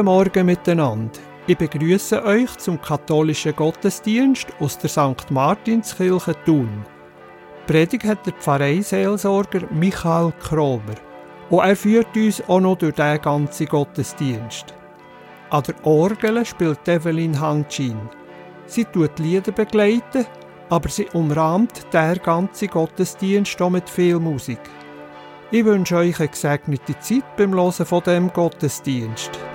Guten Morgen miteinander. Ich begrüße euch zum katholischen Gottesdienst aus der St. Martinskirche Thun. Predigt hat der Pfarreiseelsorger Michael Kromer. Und er führt uns auch noch durch den ganzen Gottesdienst. An der Orgel spielt Evelyn Hangchin. Sie tut Lieder begleiten, aber sie umrahmt der ganze Gottesdienst auch mit viel Musik. Ich wünsche euch eine gesegnete Zeit beim Hören von dem Gottesdienst.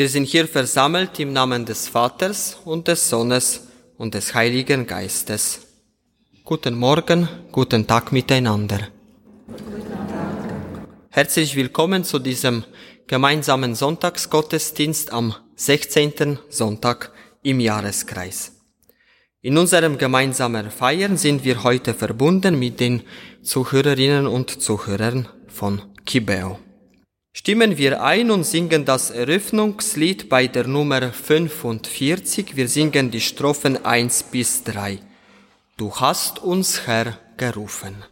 Wir sind hier versammelt im Namen des Vaters und des Sohnes und des Heiligen Geistes. Guten Morgen, guten Tag miteinander. Herzlich willkommen zu diesem gemeinsamen Sonntagsgottesdienst am 16. Sonntag im Jahreskreis. In unserem gemeinsamen Feiern sind wir heute verbunden mit den Zuhörerinnen und Zuhörern von Kibeo. Stimmen wir ein und singen das Eröffnungslied bei der Nummer 45. Wir singen die Strophen 1 bis 3. Du hast uns, Herr, gerufen.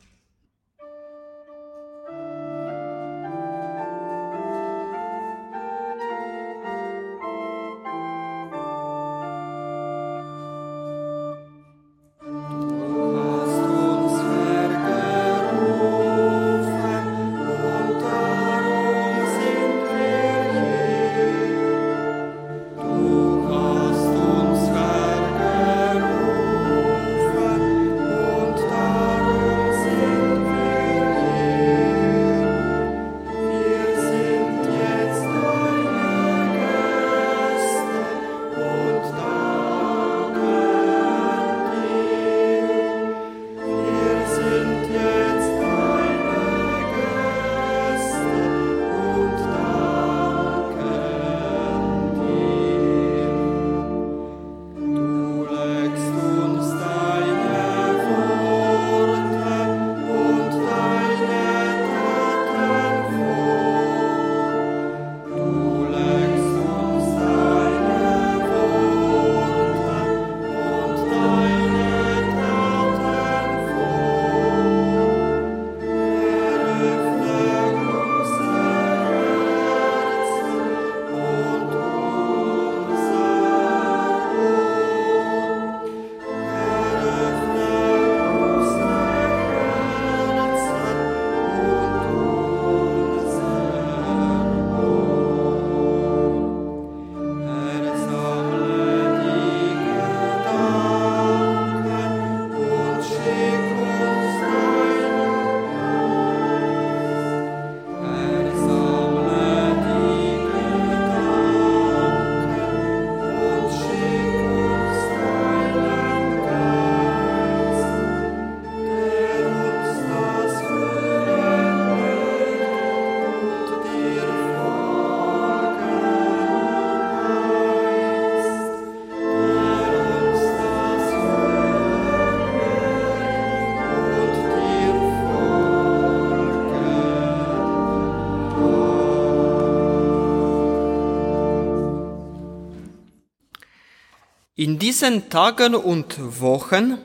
In diesen Tagen und Wochen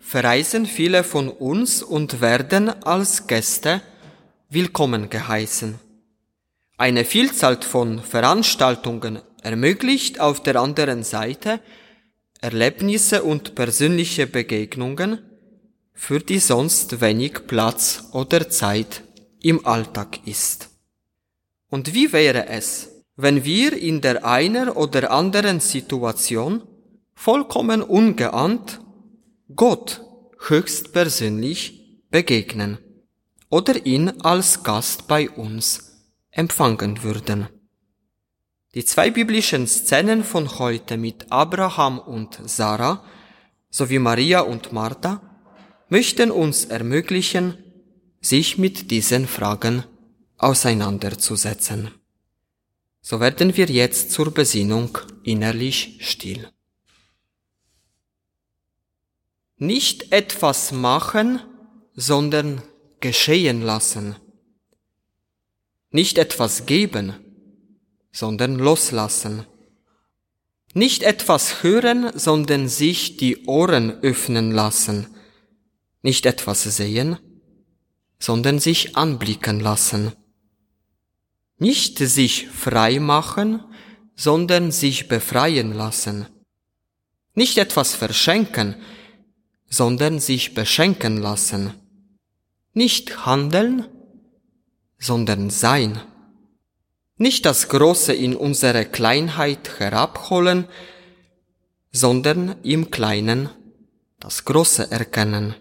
verreisen viele von uns und werden als Gäste willkommen geheißen. Eine Vielzahl von Veranstaltungen ermöglicht auf der anderen Seite Erlebnisse und persönliche Begegnungen, für die sonst wenig Platz oder Zeit im Alltag ist. Und wie wäre es, wenn wir in der einer oder anderen Situation vollkommen ungeahnt Gott höchstpersönlich begegnen oder ihn als Gast bei uns empfangen würden. Die zwei biblischen Szenen von heute mit Abraham und Sarah sowie Maria und Martha möchten uns ermöglichen, sich mit diesen Fragen auseinanderzusetzen. So werden wir jetzt zur Besinnung innerlich still. Nicht etwas machen, sondern geschehen lassen. Nicht etwas geben, sondern loslassen. Nicht etwas hören, sondern sich die Ohren öffnen lassen. Nicht etwas sehen, sondern sich anblicken lassen. Nicht sich frei machen, sondern sich befreien lassen. Nicht etwas verschenken, sondern sich beschenken lassen. Nicht handeln, sondern sein. Nicht das Große in unsere Kleinheit herabholen, sondern im Kleinen das Große erkennen.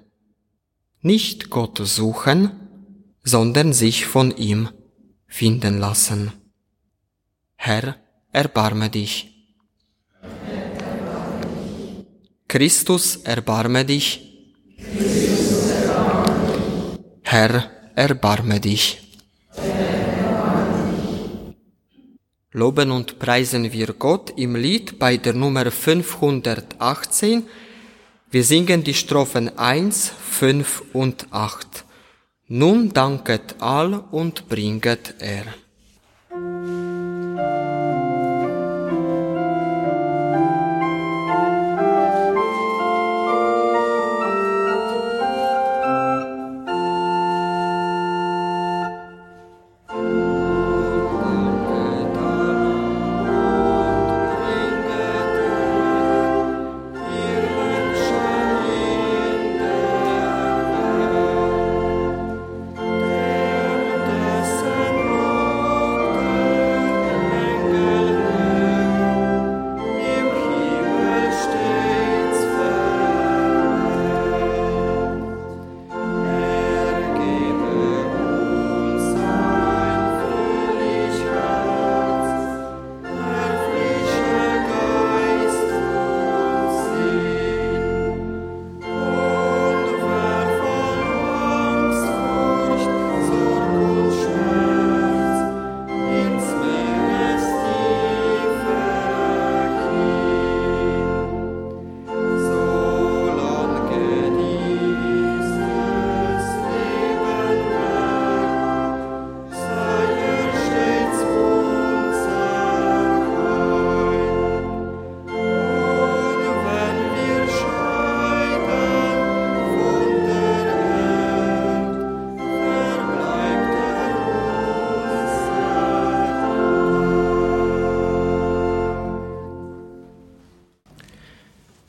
Nicht Gott suchen, sondern sich von ihm finden lassen. Herr, erbarme dich. Christus, erbarme dich. Herr, erbarme dich. Loben und preisen wir Gott im Lied bei der Nummer 518. Wir singen die Strophen 1, 5 und 8. Nun danket all und bringet er.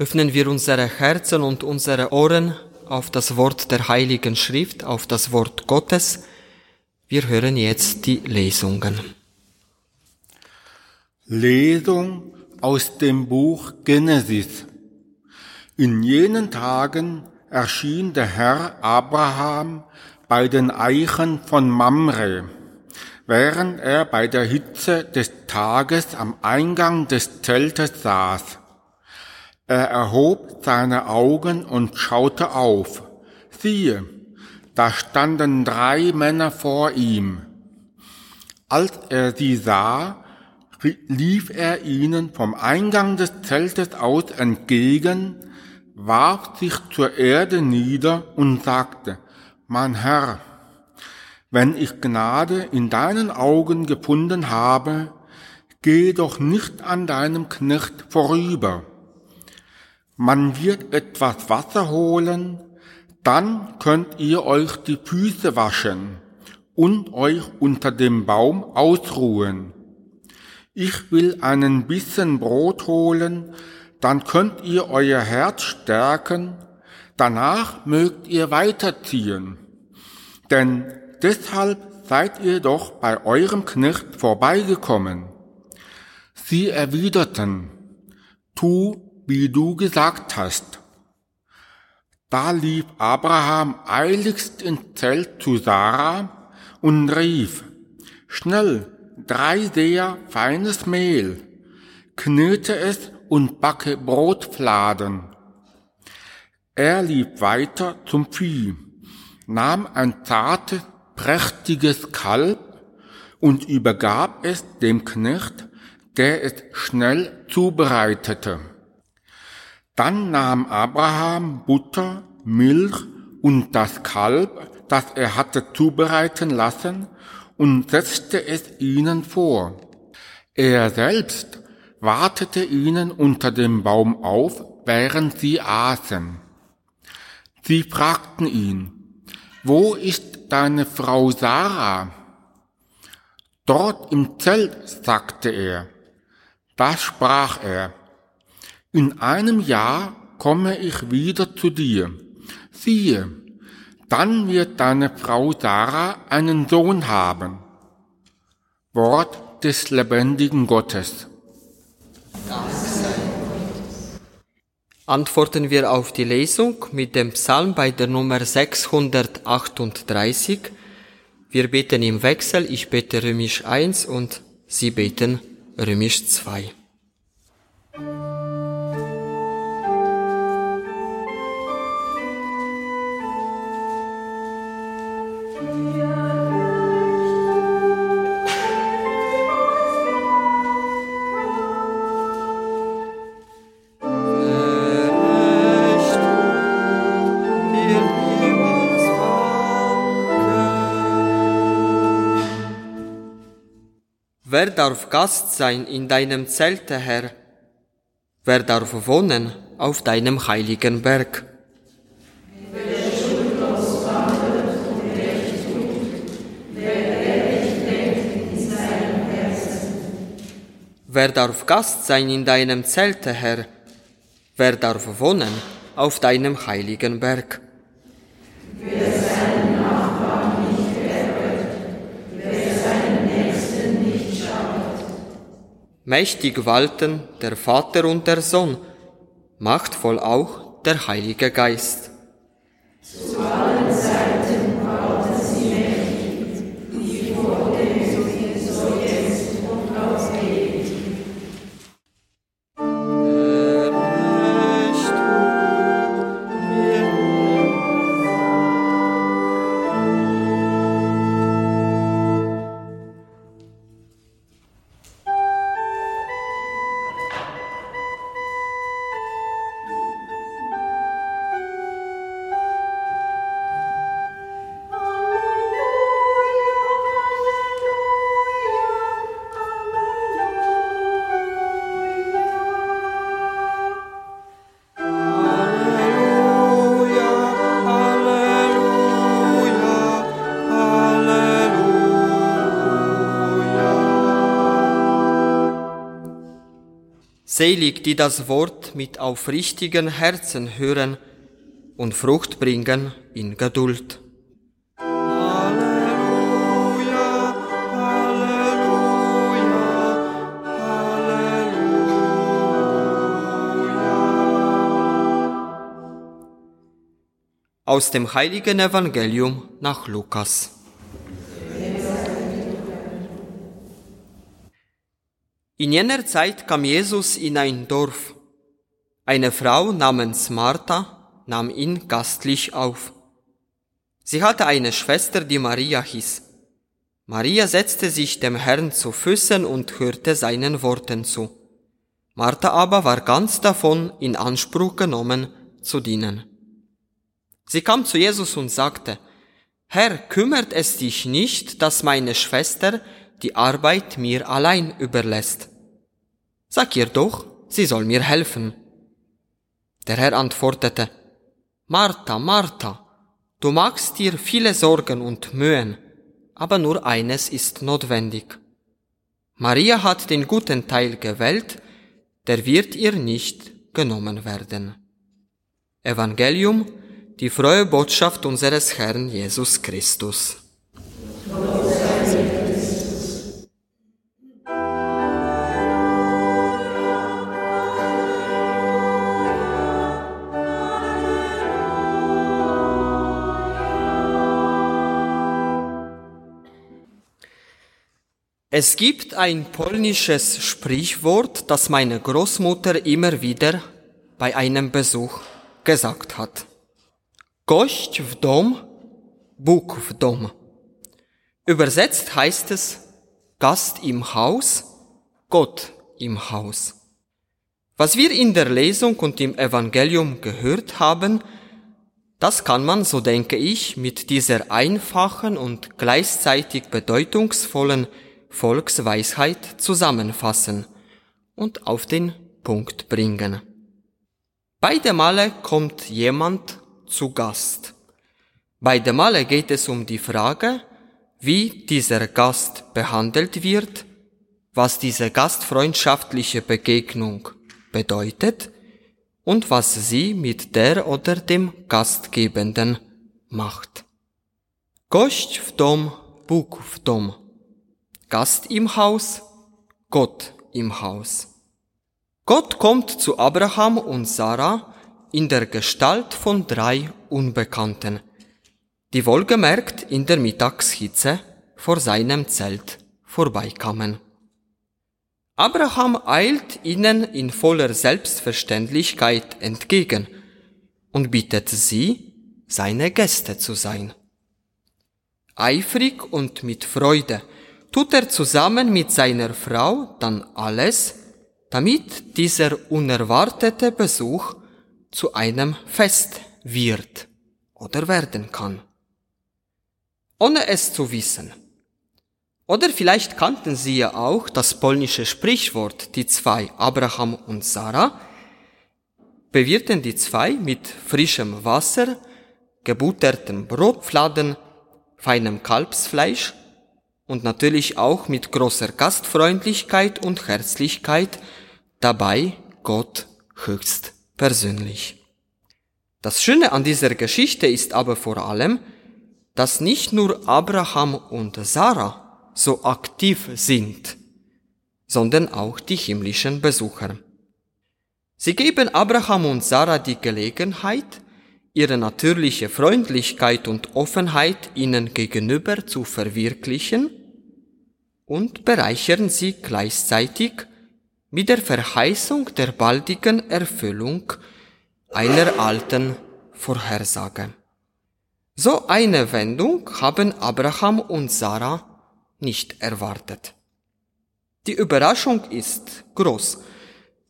Öffnen wir unsere Herzen und unsere Ohren auf das Wort der Heiligen Schrift, auf das Wort Gottes. Wir hören jetzt die Lesungen. Lesung aus dem Buch Genesis. In jenen Tagen erschien der Herr Abraham bei den Eichen von Mamre, während er bei der Hitze des Tages am Eingang des Zeltes saß. Er erhob seine Augen und schaute auf. Siehe, da standen drei Männer vor ihm. Als er sie sah, lief er ihnen vom Eingang des Zeltes aus entgegen, warf sich zur Erde nieder und sagte, mein Herr, wenn ich Gnade in deinen Augen gefunden habe, geh doch nicht an deinem Knecht vorüber man wird etwas Wasser holen, dann könnt ihr euch die Füße waschen und euch unter dem Baum ausruhen. Ich will einen Bissen Brot holen, dann könnt ihr euer Herz stärken, danach mögt ihr weiterziehen. Denn deshalb seid ihr doch bei eurem Knecht vorbeigekommen. Sie erwiderten, tu, wie du gesagt hast. Da lief Abraham eiligst ins Zelt zu Sarah und rief, schnell, drei sehr feines Mehl, knete es und backe Brotfladen. Er lief weiter zum Vieh, nahm ein zartes, prächtiges Kalb und übergab es dem Knecht, der es schnell zubereitete. Dann nahm Abraham Butter, Milch und das Kalb, das er hatte zubereiten lassen, und setzte es ihnen vor. Er selbst wartete ihnen unter dem Baum auf, während sie aßen. Sie fragten ihn, wo ist deine Frau Sarah? Dort im Zelt, sagte er. Da sprach er, in einem Jahr komme ich wieder zu dir. Siehe, dann wird deine Frau Sarah einen Sohn haben. Wort des lebendigen Gottes. Antworten wir auf die Lesung mit dem Psalm bei der Nummer 638. Wir beten im Wechsel, ich bete Römisch 1 und Sie beten Römisch 2. Wer darf Gast sein in deinem Zelte, Herr? Wer darf wohnen auf deinem heiligen Berg? Wer darf Gast sein in deinem Zelte, Herr? Wer darf wohnen auf deinem heiligen Berg? Mächtig walten der Vater und der Sohn, machtvoll auch der Heilige Geist. Zu Selig, die das Wort mit aufrichtigen Herzen hören und Frucht bringen in Geduld. Halleluja, Halleluja, Halleluja. Aus dem heiligen Evangelium nach Lukas. In jener Zeit kam Jesus in ein Dorf. Eine Frau namens Martha nahm ihn gastlich auf. Sie hatte eine Schwester, die Maria hieß. Maria setzte sich dem Herrn zu Füßen und hörte seinen Worten zu. Martha aber war ganz davon in Anspruch genommen zu dienen. Sie kam zu Jesus und sagte, Herr, kümmert es dich nicht, dass meine Schwester die Arbeit mir allein überlässt. Sag ihr doch, sie soll mir helfen. Der Herr antwortete, Martha, Martha, du machst dir viele Sorgen und Mühen, aber nur eines ist notwendig. Maria hat den guten Teil gewählt, der wird ihr nicht genommen werden. Evangelium, die frohe Botschaft unseres Herrn Jesus Christus. Es gibt ein polnisches Sprichwort, das meine Großmutter immer wieder bei einem Besuch gesagt hat. Gość w dom, Bóg w dom. Übersetzt heißt es Gast im Haus, Gott im Haus. Was wir in der Lesung und im Evangelium gehört haben, das kann man, so denke ich, mit dieser einfachen und gleichzeitig bedeutungsvollen Volksweisheit zusammenfassen und auf den Punkt bringen. Beide Male kommt jemand zu Gast. Beide Male geht es um die Frage, wie dieser Gast behandelt wird, was diese gastfreundschaftliche Begegnung bedeutet und was sie mit der oder dem Gastgebenden macht. Gość w dom, Bóg w dom. Gast im Haus, Gott im Haus. Gott kommt zu Abraham und Sarah in der Gestalt von drei Unbekannten, die wohlgemerkt in der Mittagshitze vor seinem Zelt vorbeikamen. Abraham eilt ihnen in voller Selbstverständlichkeit entgegen und bittet sie, seine Gäste zu sein. Eifrig und mit Freude tut er zusammen mit seiner Frau dann alles, damit dieser unerwartete Besuch zu einem Fest wird oder werden kann. Ohne es zu wissen. Oder vielleicht kannten Sie ja auch das polnische Sprichwort, die zwei, Abraham und Sarah, bewirten die zwei mit frischem Wasser, gebuttertem Brotfladen, feinem Kalbsfleisch und natürlich auch mit großer Gastfreundlichkeit und Herzlichkeit, dabei Gott höchst persönlich. Das Schöne an dieser Geschichte ist aber vor allem, dass nicht nur Abraham und Sarah so aktiv sind, sondern auch die himmlischen Besucher. Sie geben Abraham und Sarah die Gelegenheit, ihre natürliche Freundlichkeit und Offenheit ihnen gegenüber zu verwirklichen und bereichern sie gleichzeitig mit der Verheißung der baldigen Erfüllung einer alten Vorhersage. So eine Wendung haben Abraham und Sarah nicht erwartet. Die Überraschung ist groß,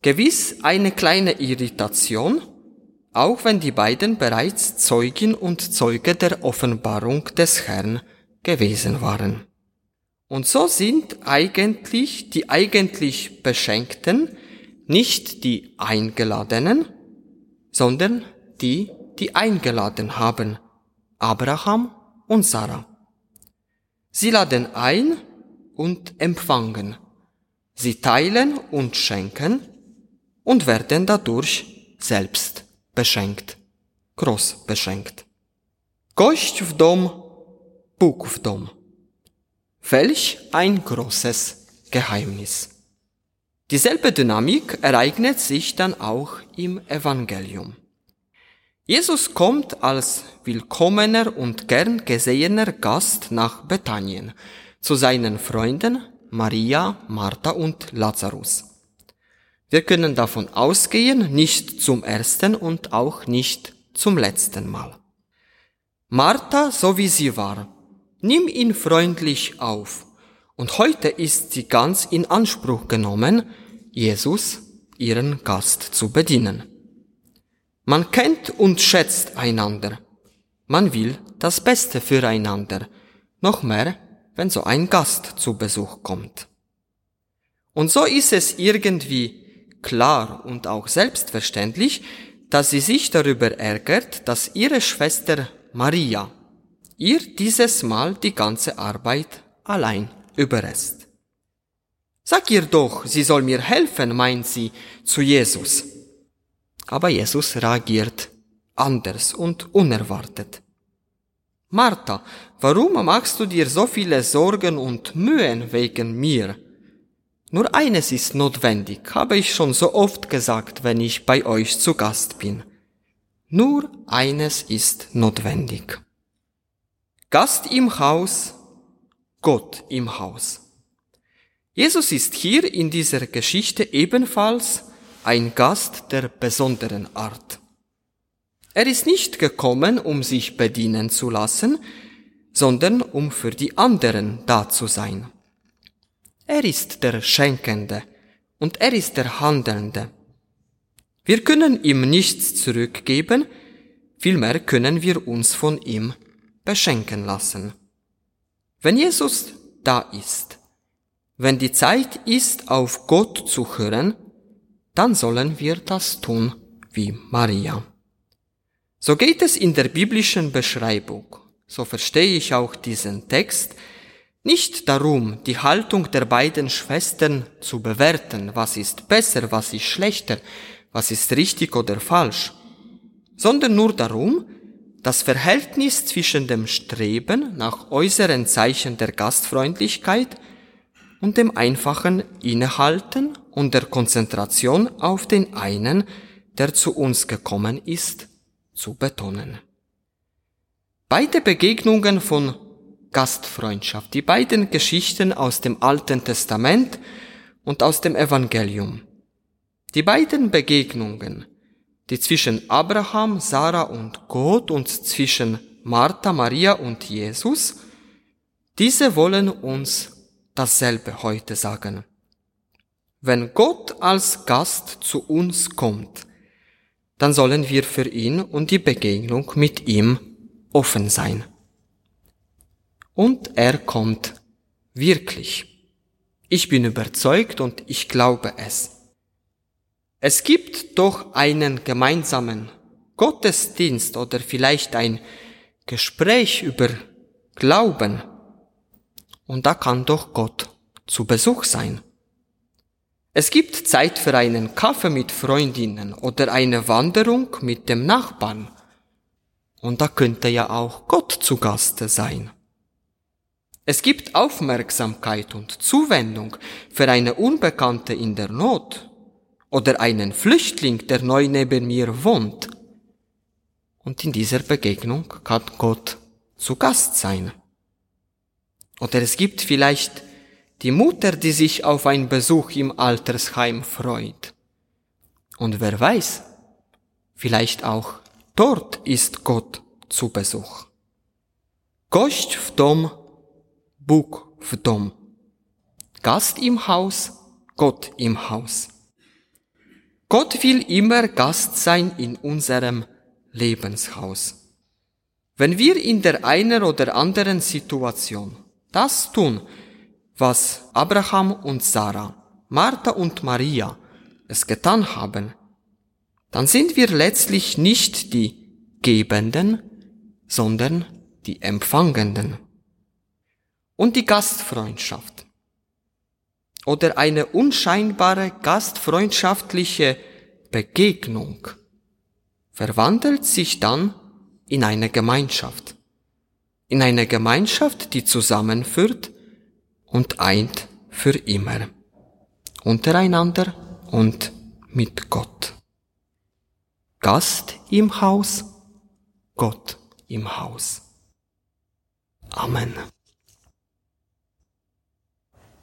gewiss eine kleine Irritation, auch wenn die beiden bereits Zeugin und Zeuge der Offenbarung des Herrn gewesen waren. Und so sind eigentlich die eigentlich Beschenkten nicht die Eingeladenen, sondern die, die eingeladen haben, Abraham und Sarah. Sie laden ein und empfangen. Sie teilen und schenken und werden dadurch selbst beschenkt, groß beschenkt. Gość w dom, Bóg w dom. Welch ein großes Geheimnis. Dieselbe Dynamik ereignet sich dann auch im Evangelium. Jesus kommt als willkommener und gern gesehener Gast nach Bethanien zu seinen Freunden Maria, Martha und Lazarus. Wir können davon ausgehen, nicht zum ersten und auch nicht zum letzten Mal. Martha, so wie sie war, Nimm ihn freundlich auf. Und heute ist sie ganz in Anspruch genommen, Jesus, ihren Gast, zu bedienen. Man kennt und schätzt einander. Man will das Beste füreinander. Noch mehr, wenn so ein Gast zu Besuch kommt. Und so ist es irgendwie klar und auch selbstverständlich, dass sie sich darüber ärgert, dass ihre Schwester Maria ihr dieses Mal die ganze Arbeit allein überlässt. Sag ihr doch, sie soll mir helfen, meint sie zu Jesus. Aber Jesus reagiert anders und unerwartet. Martha, warum machst du dir so viele Sorgen und Mühen wegen mir? Nur eines ist notwendig, habe ich schon so oft gesagt, wenn ich bei euch zu Gast bin. Nur eines ist notwendig. Gast im Haus, Gott im Haus. Jesus ist hier in dieser Geschichte ebenfalls ein Gast der besonderen Art. Er ist nicht gekommen, um sich bedienen zu lassen, sondern um für die anderen da zu sein. Er ist der Schenkende und er ist der Handelnde. Wir können ihm nichts zurückgeben, vielmehr können wir uns von ihm beschenken lassen. Wenn Jesus da ist, wenn die Zeit ist, auf Gott zu hören, dann sollen wir das tun wie Maria. So geht es in der biblischen Beschreibung, so verstehe ich auch diesen Text, nicht darum, die Haltung der beiden Schwestern zu bewerten, was ist besser, was ist schlechter, was ist richtig oder falsch, sondern nur darum, das Verhältnis zwischen dem Streben nach äußeren Zeichen der Gastfreundlichkeit und dem einfachen Innehalten und der Konzentration auf den einen, der zu uns gekommen ist, zu betonen. Beide Begegnungen von Gastfreundschaft, die beiden Geschichten aus dem Alten Testament und aus dem Evangelium. Die beiden Begegnungen, die zwischen Abraham, Sarah und Gott und zwischen Martha, Maria und Jesus, diese wollen uns dasselbe heute sagen. Wenn Gott als Gast zu uns kommt, dann sollen wir für ihn und die Begegnung mit ihm offen sein. Und er kommt wirklich. Ich bin überzeugt und ich glaube es. Es gibt doch einen gemeinsamen Gottesdienst oder vielleicht ein Gespräch über Glauben. Und da kann doch Gott zu Besuch sein. Es gibt Zeit für einen Kaffee mit Freundinnen oder eine Wanderung mit dem Nachbarn. Und da könnte ja auch Gott zu Gast sein. Es gibt Aufmerksamkeit und Zuwendung für eine Unbekannte in der Not oder einen Flüchtling, der neu neben mir wohnt. Und in dieser Begegnung kann Gott zu Gast sein. Oder es gibt vielleicht die Mutter, die sich auf einen Besuch im Altersheim freut. Und wer weiß, vielleicht auch dort ist Gott zu Besuch. Gość w dom, Bóg w dom. Gast im Haus, Gott im Haus. Gott will immer Gast sein in unserem Lebenshaus. Wenn wir in der einer oder anderen Situation das tun, was Abraham und Sarah, Martha und Maria es getan haben, dann sind wir letztlich nicht die Gebenden, sondern die Empfangenden. Und die Gastfreundschaft oder eine unscheinbare gastfreundschaftliche Begegnung verwandelt sich dann in eine Gemeinschaft. In eine Gemeinschaft, die zusammenführt und eint für immer. Untereinander und mit Gott. Gast im Haus, Gott im Haus. Amen.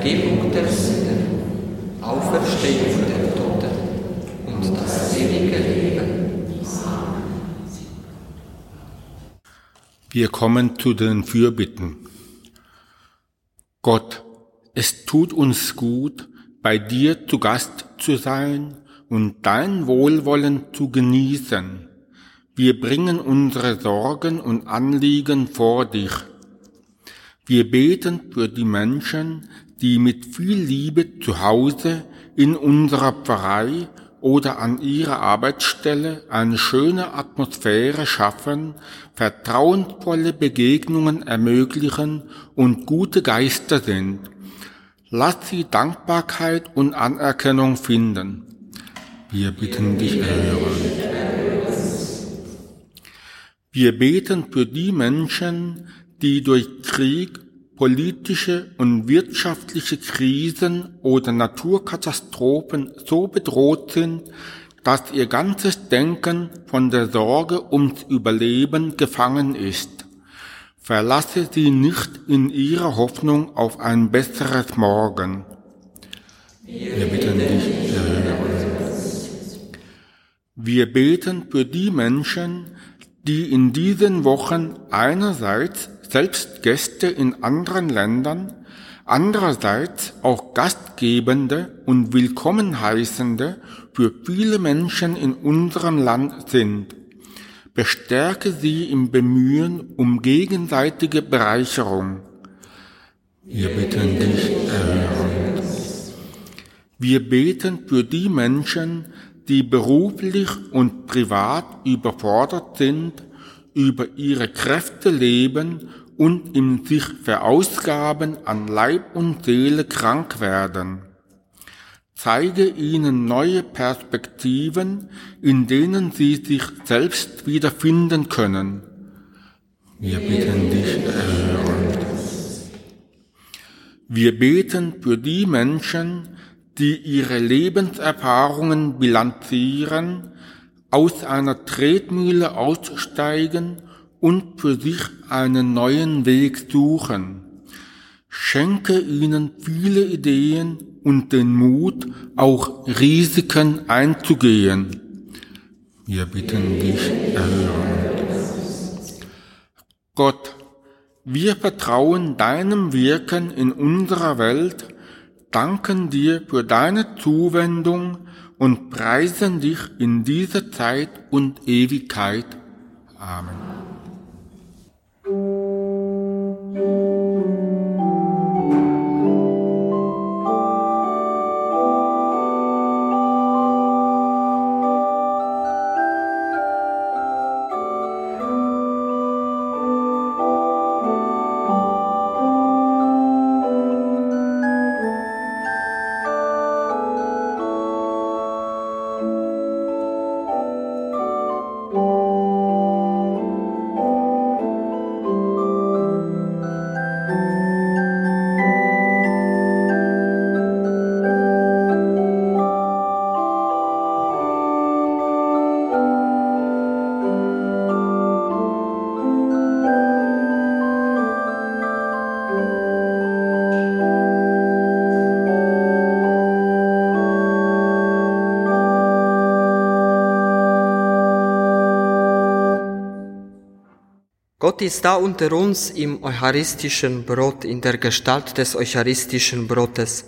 Vergebung der Sünden, Auferstehung der Toten und das ewige Leben. Wir kommen zu den Fürbitten. Gott, es tut uns gut, bei dir zu Gast zu sein und dein Wohlwollen zu genießen. Wir bringen unsere Sorgen und Anliegen vor dich. Wir beten für die Menschen, die mit viel Liebe zu Hause in unserer Pfarrei oder an ihrer Arbeitsstelle eine schöne Atmosphäre schaffen, vertrauensvolle Begegnungen ermöglichen und gute Geister sind. Lass sie Dankbarkeit und Anerkennung finden. Wir bitten dich, erhören. Wir beten für die Menschen, die durch Krieg, politische und wirtschaftliche Krisen oder Naturkatastrophen so bedroht sind, dass ihr ganzes Denken von der Sorge ums Überleben gefangen ist. Verlasse sie nicht in ihrer Hoffnung auf ein besseres Morgen. Wir bitten dich, Wir beten für die Menschen, die in diesen Wochen einerseits selbst Gäste in anderen Ländern, andererseits auch Gastgebende und Willkommen heißende für viele Menschen in unserem Land sind. Bestärke sie im Bemühen um gegenseitige Bereicherung. Wir bitten dich, erhören. Wir beten für die Menschen, die beruflich und privat überfordert sind, über ihre Kräfte leben und im sich verausgaben an Leib und Seele krank werden. Zeige ihnen neue Perspektiven, in denen sie sich selbst wiederfinden können. Wir bitten dich, erhören. Wir beten für die Menschen, die ihre Lebenserfahrungen bilanzieren, aus einer Tretmühle aussteigen und für sich einen neuen Weg suchen. Schenke ihnen viele Ideen und den Mut, auch Risiken einzugehen. Wir bitten dich, erhören. Gott, wir vertrauen deinem Wirken in unserer Welt, danken dir für deine Zuwendung und preisen dich in dieser Zeit und Ewigkeit. Amen. Gott ist da unter uns im eucharistischen Brot, in der Gestalt des eucharistischen Brotes.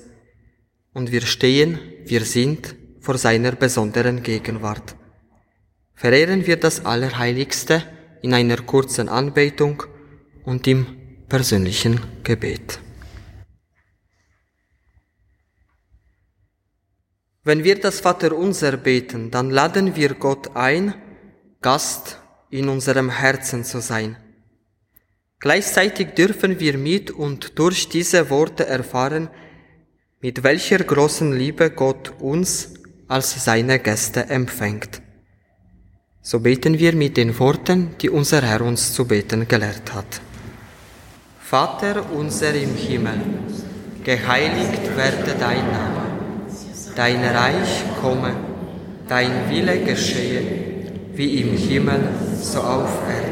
Und wir stehen, wir sind vor seiner besonderen Gegenwart. Verehren wir das Allerheiligste in einer kurzen Anbetung und im persönlichen Gebet. Wenn wir das Vaterunser beten, dann laden wir Gott ein, Gast in unserem Herzen zu sein. Gleichzeitig dürfen wir mit und durch diese Worte erfahren, mit welcher großen Liebe Gott uns als seine Gäste empfängt. So beten wir mit den Worten, die unser Herr uns zu beten gelehrt hat. Vater unser im Himmel, geheiligt werde dein Name, dein Reich komme, dein Wille geschehe, wie im Himmel, so auf Erden.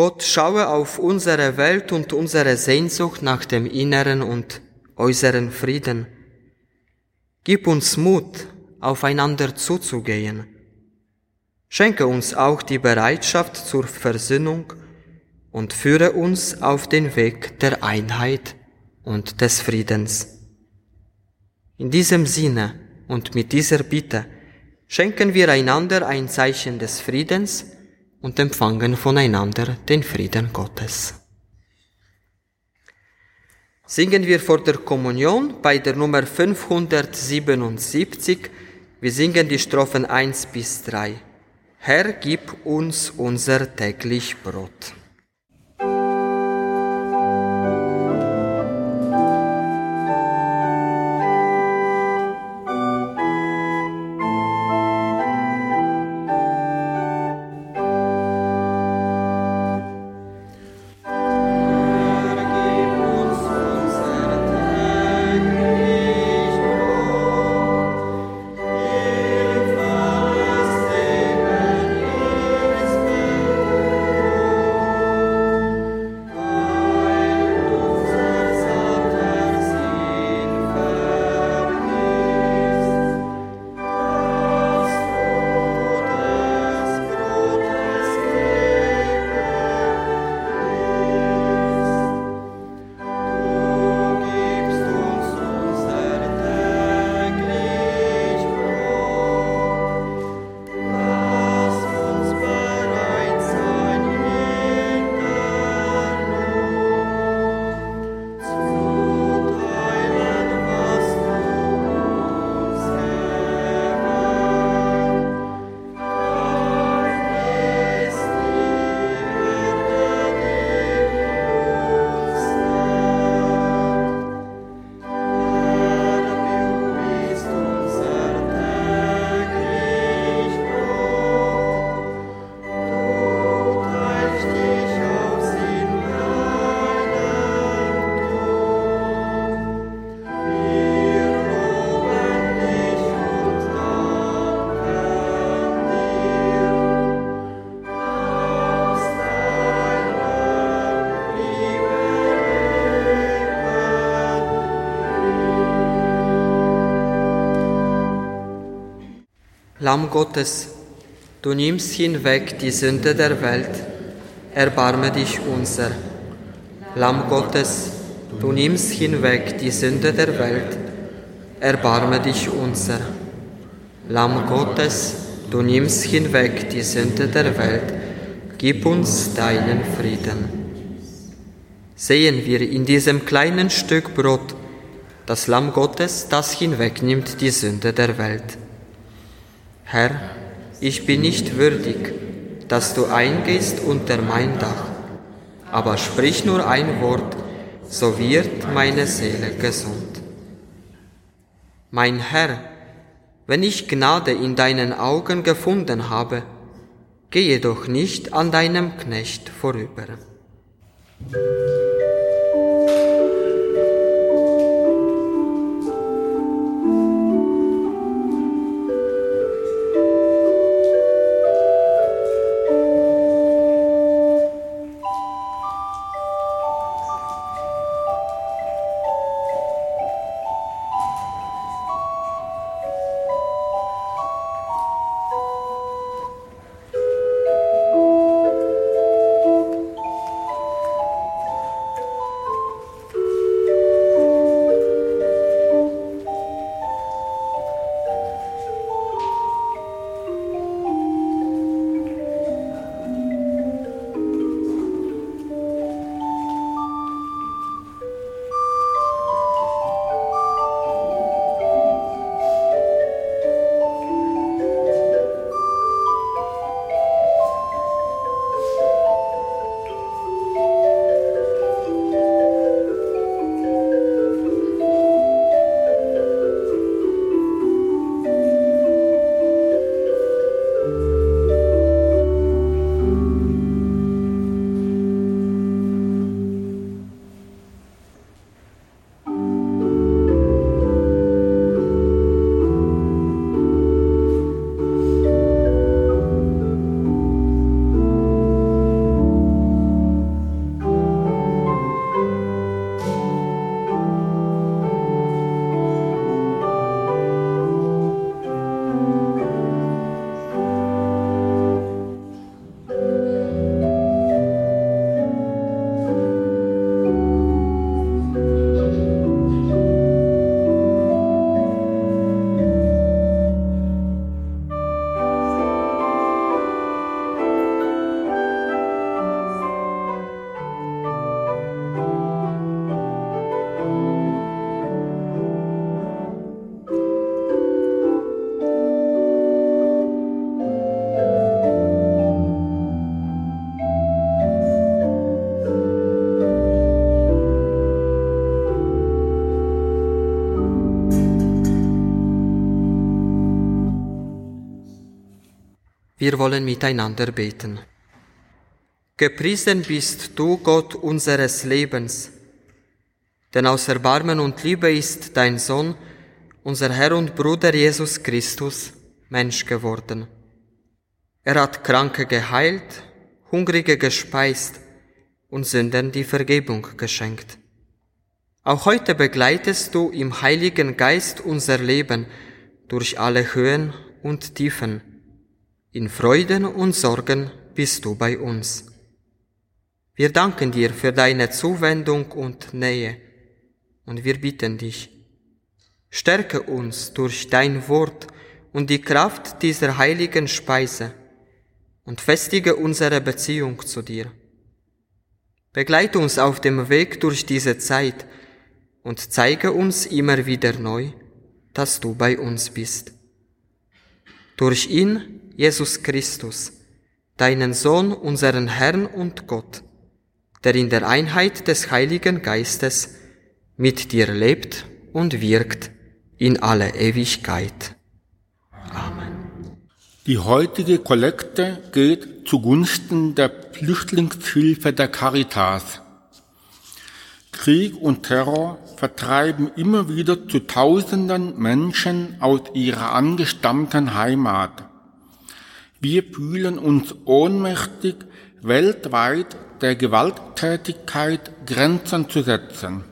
Gott schaue auf unsere Welt und unsere Sehnsucht nach dem inneren und äußeren Frieden. Gib uns Mut, aufeinander zuzugehen Schenke uns auch die Bereitschaft zur Versöhnung und führe uns auf den Weg der Einheit und des Friedens. In diesem Sinne und mit dieser Bitte schenken wir einander ein Zeichen des Friedens und empfangen voneinander den Frieden Gottes. Singen wir vor der Kommunion bei der Nummer 577. Wir singen die Strophen 1 bis 3. Herr, gib uns unser täglich Brot. Lamm Gottes, du nimmst hinweg die Sünde der Welt, erbarme dich unser. Lamm Gottes, du nimmst hinweg die Sünde der Welt, erbarme dich unser. Lamm Gottes, du nimmst hinweg die Sünde der Welt, gib uns deinen Frieden. Sehen wir in diesem kleinen Stück Brot das Lamm Gottes, das hinwegnimmt die Sünde der Welt. Herr, ich bin nicht würdig, dass du eingehst unter mein Dach, aber sprich nur ein Wort, so wird meine Seele gesund. Mein Herr, wenn ich Gnade in deinen Augen gefunden habe, gehe doch nicht an deinem Knecht vorüber. Wir wollen miteinander beten. Gepriesen bist du, Gott unseres Lebens, denn aus Erbarmen und Liebe ist dein Sohn, unser Herr und Bruder Jesus Christus, Mensch geworden. Er hat Kranke geheilt, Hungrige gespeist und Sündern die Vergebung geschenkt. Auch heute begleitest du im Heiligen Geist unser Leben durch alle Höhen und Tiefen in Freuden und Sorgen bist du bei uns. Wir danken dir für deine Zuwendung und Nähe und wir bitten dich, stärke uns durch dein Wort und die Kraft dieser heiligen Speise und festige unsere Beziehung zu dir. Begleite uns auf dem Weg durch diese Zeit und zeige uns immer wieder neu, dass du bei uns bist. Durch ihn Jesus Christus, deinen Sohn, unseren Herrn und Gott, der in der Einheit des Heiligen Geistes mit dir lebt und wirkt in alle Ewigkeit. Amen. Die heutige Kollekte geht zugunsten der Flüchtlingshilfe der Caritas. Krieg und Terror vertreiben immer wieder zu Tausenden Menschen aus ihrer angestammten Heimat. Wir fühlen uns ohnmächtig, weltweit der Gewalttätigkeit Grenzen zu setzen.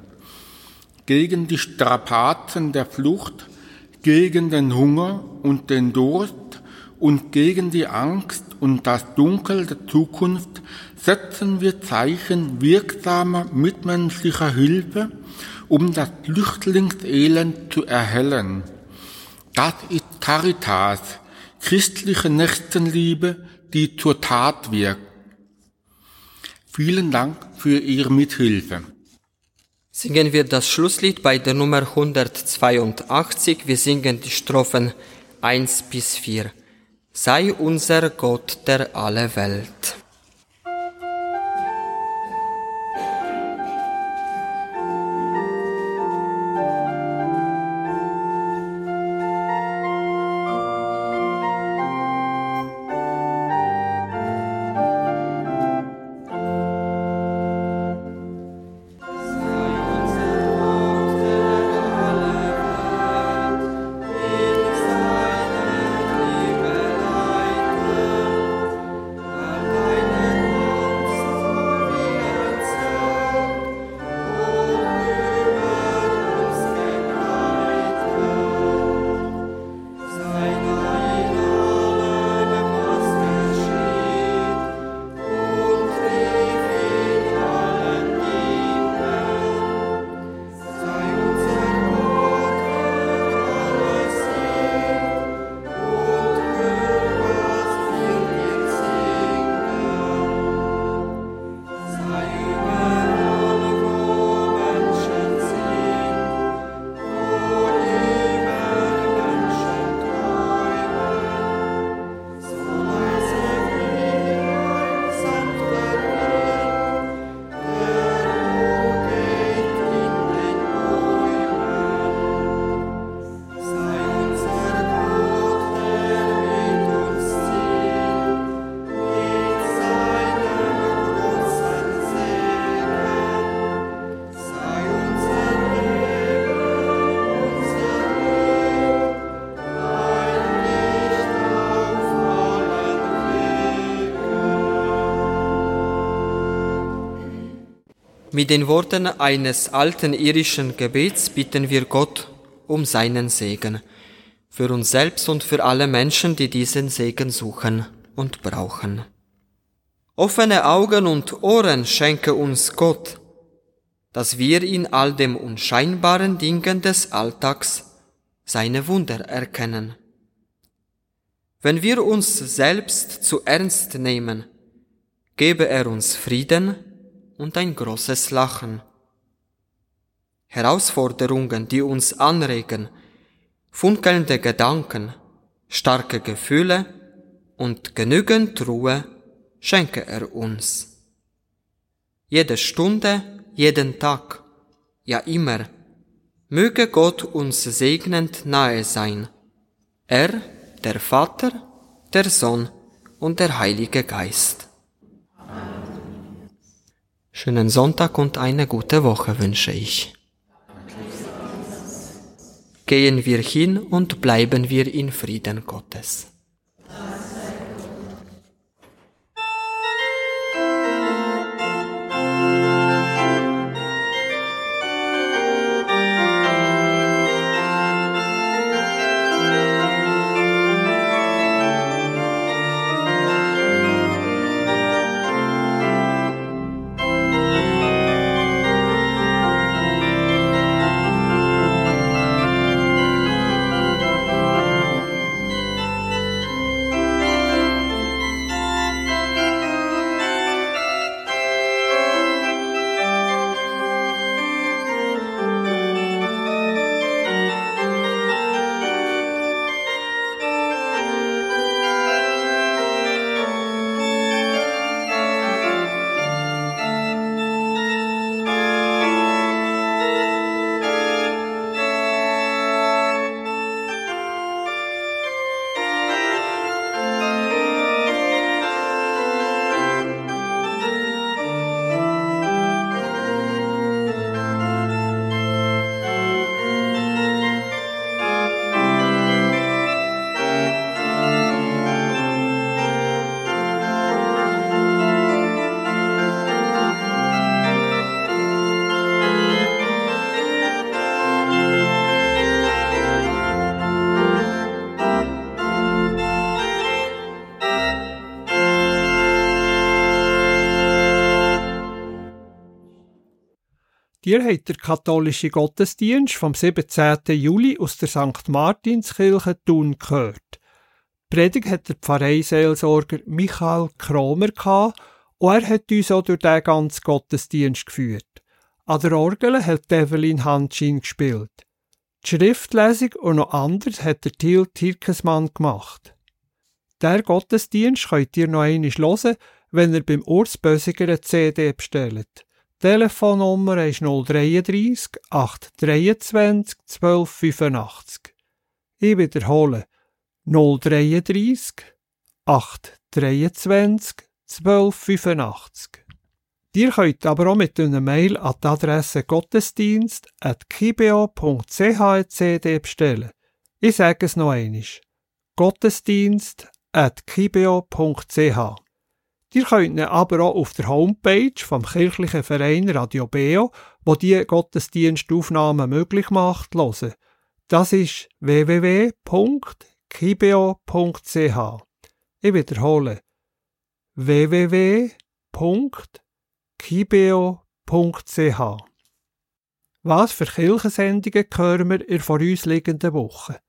Gegen die Strapazen der Flucht, gegen den Hunger und den Durst und gegen die Angst und das Dunkel der Zukunft setzen wir Zeichen wirksamer mitmenschlicher Hilfe, um das Flüchtlingselend zu erhellen. Das ist Caritas, christliche Nächstenliebe, die zur Tat wirkt. Vielen Dank für Ihre Mithilfe. Singen wir das Schlusslied bei der Nummer 182. Wir singen die Strophen 1 bis 4. Sei unser Gott der alle Welt. Mit den Worten eines alten irischen Gebets bitten wir Gott um seinen Segen für uns selbst und für alle Menschen, die diesen Segen suchen und brauchen. Offene Augen und Ohren schenke uns Gott, dass wir in all dem unscheinbaren Dingen des Alltags seine Wunder erkennen. Wenn wir uns selbst zu ernst nehmen, gebe er uns Frieden, und ein großes Lachen. Herausforderungen, die uns anregen, funkelnde Gedanken, starke Gefühle und genügend Ruhe schenke er uns. Jede Stunde, jeden Tag, ja immer, möge Gott uns segnend nahe sein. Er, der Vater, der Sohn und der Heilige Geist. Schönen Sonntag und eine gute Woche wünsche ich. Gehen wir hin und bleiben wir in Frieden Gottes. Ihr habt der katholische Gottesdienst vom 17. Juli aus der St. Martinskirche Thun gehört. Die Predigt hat der Pfarreiseelsorger Michael Kromer gehabt und er hat uns auch durch den ganzen Gottesdienst geführt. An der Orgel hat Evelyn Hanschin gespielt. Die Schriftlesung und noch anders hat der Thiel Tirkesmann gemacht. Der Gottesdienst könnt ihr noch einmal hören, wenn ihr beim Urs Bösiger eine CD bestellt. Telefonnummer ist 033 823 1285. Ich wiederhole 033 823 1285. Ihr könnt aber auch mit einer Mail an die Adresse gottesdienst.kibeo.ch CD bestellen. Ich sage es noch einmal. gottesdienst.kibeo.ch Ihr könnt ihn aber auch auf der Homepage vom kirchlichen Verein Radio Beo, wo die Gottesdienstaufnahmen möglich macht, hören. Das ist www.kibeo.ch. Ich wiederhole www.kibeo.ch. Was für Kirchensendungen hören wir in der vor uns liegenden Woche?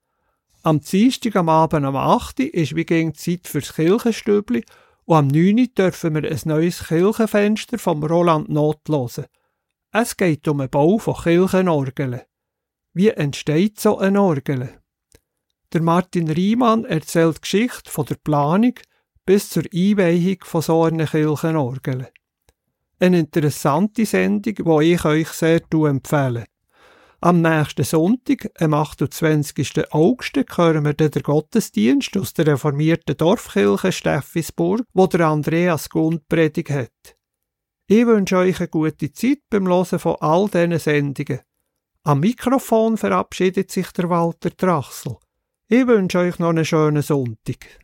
Am Dienstag am Abend am 8. ist wie gegen Zeit fürs Kirchenstübli und am 9. dürfen wir ein neues Kirchenfenster vom Roland Not hören. Es geht um den Bau von Kirchenorgeln. Wie entsteht so eine Orgel? Der Martin Riemann erzählt die Geschichte von der Planung bis zur Einweihung von so einer Kirchenorgel. Eine interessante Sendung, die ich euch sehr empfehle. Am nächsten Sonntag, am 28. August, hören wir den Gottesdienst aus der reformierten Dorfkirche Steffisburg, wo der Andreas Gund predigt hat. Ich wünsche euch eine gute Zeit beim Hören von all diesen Sendungen. Am Mikrofon verabschiedet sich der Walter Trachsel. Ich wünsche euch noch einen schönen Sonntag.